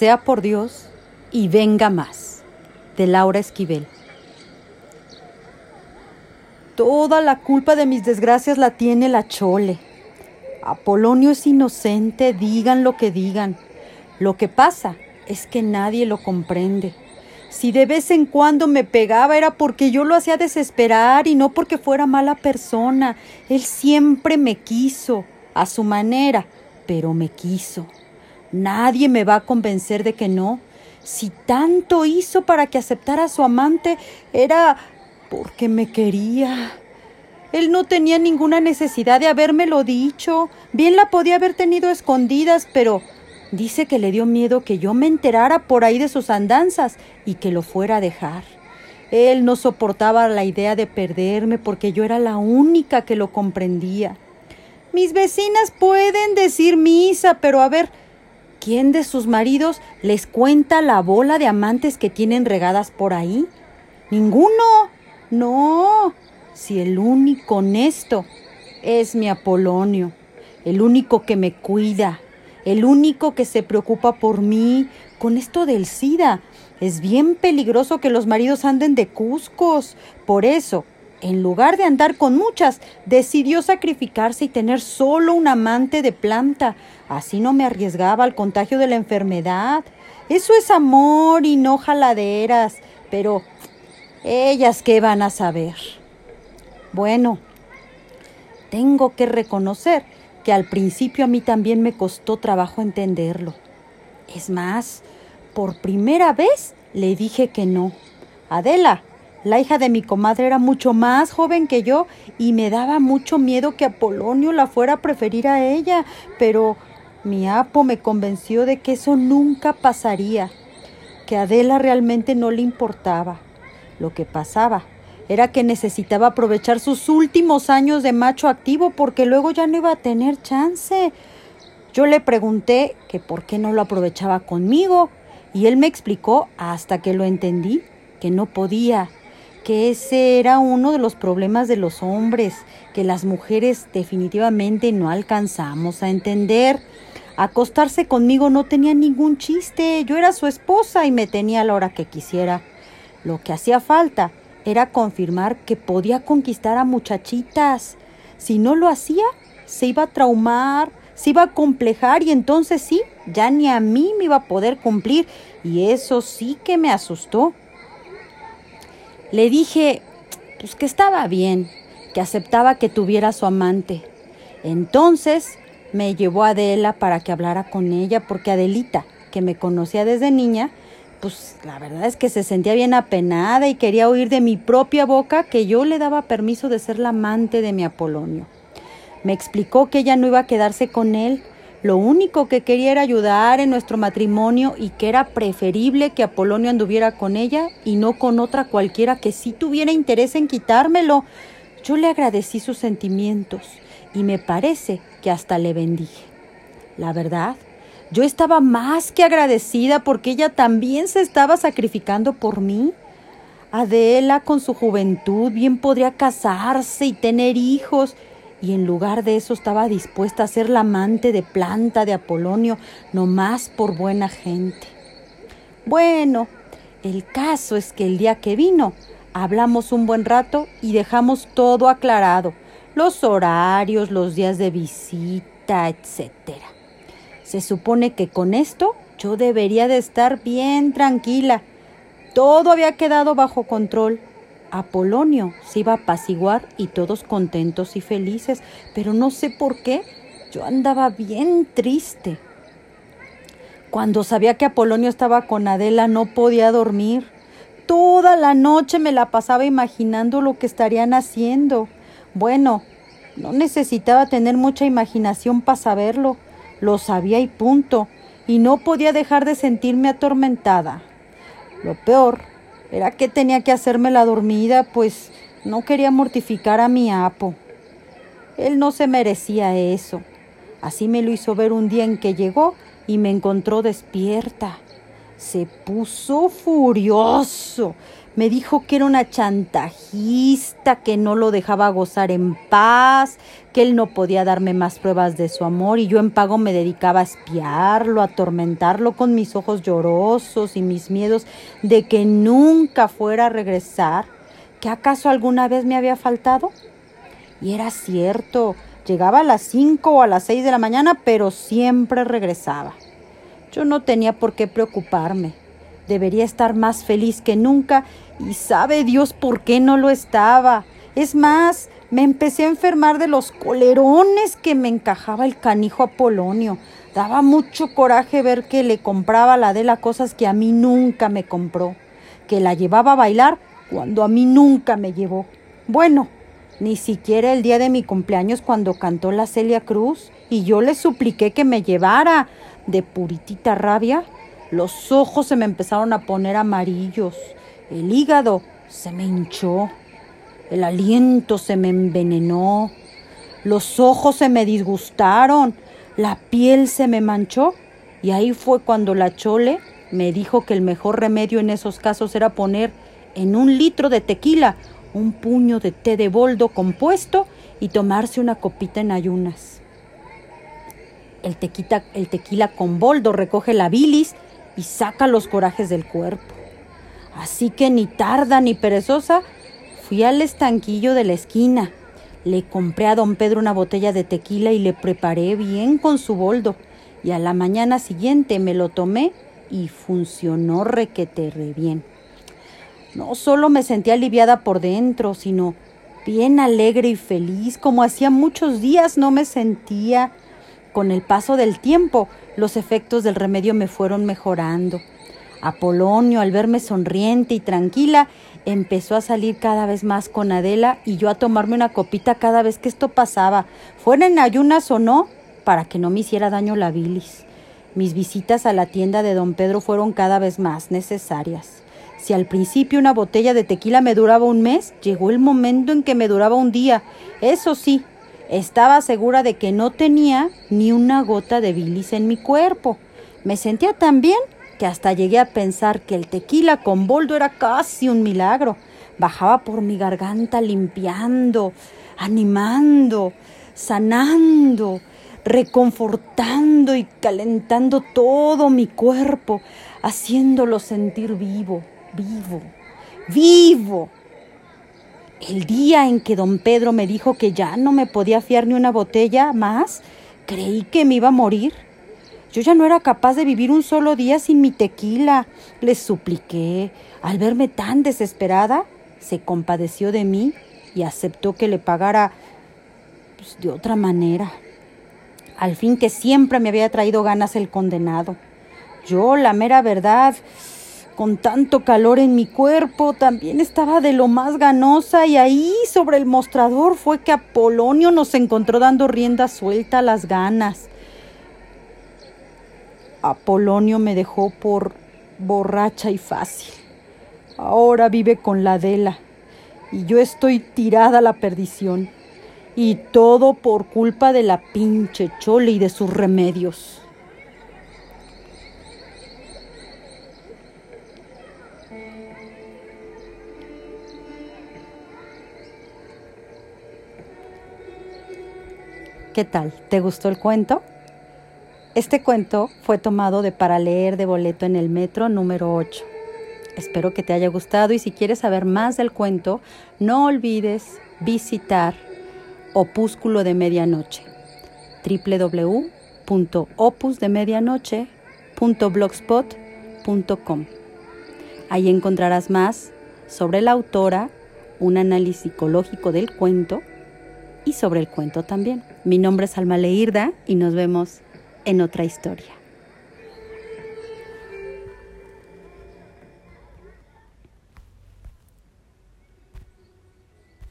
sea por Dios y venga más. De Laura Esquivel. Toda la culpa de mis desgracias la tiene la chole. Apolonio es inocente, digan lo que digan. Lo que pasa es que nadie lo comprende. Si de vez en cuando me pegaba era porque yo lo hacía desesperar y no porque fuera mala persona. Él siempre me quiso, a su manera, pero me quiso. Nadie me va a convencer de que no. Si tanto hizo para que aceptara a su amante, era porque me quería. Él no tenía ninguna necesidad de habérmelo dicho. Bien la podía haber tenido escondidas, pero dice que le dio miedo que yo me enterara por ahí de sus andanzas y que lo fuera a dejar. Él no soportaba la idea de perderme porque yo era la única que lo comprendía. Mis vecinas pueden decir misa, pero a ver, ¿quién de sus maridos les cuenta la bola de amantes que tienen regadas por ahí? Ninguno. No. Si el único honesto es mi Apolonio, el único que me cuida, el único que se preocupa por mí, con esto del SIDA. Es bien peligroso que los maridos anden de cuscos. Por eso, en lugar de andar con muchas, decidió sacrificarse y tener solo un amante de planta. Así no me arriesgaba al contagio de la enfermedad. Eso es amor y no jaladeras. Pero ellas qué van a saber. Bueno, tengo que reconocer que al principio a mí también me costó trabajo entenderlo. Es más, por primera vez le dije que no. Adela, la hija de mi comadre era mucho más joven que yo y me daba mucho miedo que Apolonio la fuera a preferir a ella, pero mi apo me convenció de que eso nunca pasaría, que a Adela realmente no le importaba. Lo que pasaba era que necesitaba aprovechar sus últimos años de macho activo porque luego ya no iba a tener chance. Yo le pregunté que por qué no lo aprovechaba conmigo y él me explicó hasta que lo entendí que no podía que ese era uno de los problemas de los hombres, que las mujeres definitivamente no alcanzamos a entender. Acostarse conmigo no tenía ningún chiste, yo era su esposa y me tenía a la hora que quisiera. Lo que hacía falta era confirmar que podía conquistar a muchachitas. Si no lo hacía, se iba a traumar, se iba a complejar y entonces sí, ya ni a mí me iba a poder cumplir y eso sí que me asustó. Le dije, pues que estaba bien, que aceptaba que tuviera su amante. Entonces me llevó a Adela para que hablara con ella, porque Adelita, que me conocía desde niña, pues la verdad es que se sentía bien apenada y quería oír de mi propia boca que yo le daba permiso de ser la amante de mi Apolonio. Me explicó que ella no iba a quedarse con él, lo único que quería era ayudar en nuestro matrimonio y que era preferible que Apolonio anduviera con ella y no con otra cualquiera que sí tuviera interés en quitármelo. Yo le agradecí sus sentimientos y me parece que hasta le bendije. La verdad, yo estaba más que agradecida porque ella también se estaba sacrificando por mí. Adela, con su juventud, bien podría casarse y tener hijos, y en lugar de eso estaba dispuesta a ser la amante de planta de Apolonio, no más por buena gente. Bueno, el caso es que el día que vino hablamos un buen rato y dejamos todo aclarado, los horarios, los días de visita, etc. Se supone que con esto yo debería de estar bien tranquila. Todo había quedado bajo control Apolonio se iba a apaciguar y todos contentos y felices, pero no sé por qué yo andaba bien triste. Cuando sabía que Apolonio estaba con Adela no podía dormir. Toda la noche me la pasaba imaginando lo que estarían haciendo. Bueno, no necesitaba tener mucha imaginación para saberlo. Lo sabía y punto. Y no podía dejar de sentirme atormentada. Lo peor era que tenía que hacerme la dormida, pues no quería mortificar a mi apo. Él no se merecía eso. Así me lo hizo ver un día en que llegó y me encontró despierta. Se puso furioso. Me dijo que era una chantajista, que no lo dejaba gozar en paz, que él no podía darme más pruebas de su amor y yo en pago me dedicaba a espiarlo, a atormentarlo con mis ojos llorosos y mis miedos de que nunca fuera a regresar. ¿Que acaso alguna vez me había faltado? Y era cierto, llegaba a las cinco o a las seis de la mañana, pero siempre regresaba. Yo no tenía por qué preocuparme. Debería estar más feliz que nunca y sabe Dios por qué no lo estaba. Es más, me empecé a enfermar de los colerones que me encajaba el canijo Apolonio. Daba mucho coraje ver que le compraba a la Adela cosas que a mí nunca me compró, que la llevaba a bailar cuando a mí nunca me llevó. Bueno, ni siquiera el día de mi cumpleaños cuando cantó la Celia Cruz y yo le supliqué que me llevara de puritita rabia. Los ojos se me empezaron a poner amarillos, el hígado se me hinchó, el aliento se me envenenó, los ojos se me disgustaron, la piel se me manchó. Y ahí fue cuando la chole me dijo que el mejor remedio en esos casos era poner en un litro de tequila un puño de té de boldo compuesto y tomarse una copita en ayunas. El, el tequila con boldo recoge la bilis y saca los corajes del cuerpo. Así que ni tarda ni perezosa, fui al estanquillo de la esquina. Le compré a don Pedro una botella de tequila y le preparé bien con su boldo. Y a la mañana siguiente me lo tomé y funcionó requete bien. No solo me sentí aliviada por dentro, sino bien alegre y feliz, como hacía muchos días no me sentía. Con el paso del tiempo, los efectos del remedio me fueron mejorando. Apolonio, al verme sonriente y tranquila, empezó a salir cada vez más con Adela y yo a tomarme una copita cada vez que esto pasaba, fuera en ayunas o no, para que no me hiciera daño la bilis. Mis visitas a la tienda de don Pedro fueron cada vez más necesarias. Si al principio una botella de tequila me duraba un mes, llegó el momento en que me duraba un día. Eso sí, estaba segura de que no tenía ni una gota de bilis en mi cuerpo. Me sentía tan bien que hasta llegué a pensar que el tequila con boldo era casi un milagro. Bajaba por mi garganta limpiando, animando, sanando, reconfortando y calentando todo mi cuerpo, haciéndolo sentir vivo, vivo, vivo. El día en que don Pedro me dijo que ya no me podía fiar ni una botella más, creí que me iba a morir. Yo ya no era capaz de vivir un solo día sin mi tequila. Le supliqué. Al verme tan desesperada, se compadeció de mí y aceptó que le pagara pues, de otra manera. Al fin que siempre me había traído ganas el condenado. Yo, la mera verdad, con tanto calor en mi cuerpo, también estaba de lo más ganosa y ahí sobre el mostrador fue que Apolonio nos encontró dando rienda suelta a las ganas. Apolonio me dejó por borracha y fácil. Ahora vive con la Adela y yo estoy tirada a la perdición. Y todo por culpa de la pinche chole y de sus remedios. ¿Qué tal? ¿Te gustó el cuento? Este cuento fue tomado de para leer de boleto en el metro número 8. Espero que te haya gustado y si quieres saber más del cuento, no olvides visitar Opúsculo de Medianoche www.opusdemedianoche.blogspot.com. Ahí encontrarás más sobre la autora, un análisis psicológico del cuento y sobre el cuento también. Mi nombre es Alma Leirda y nos vemos en otra historia.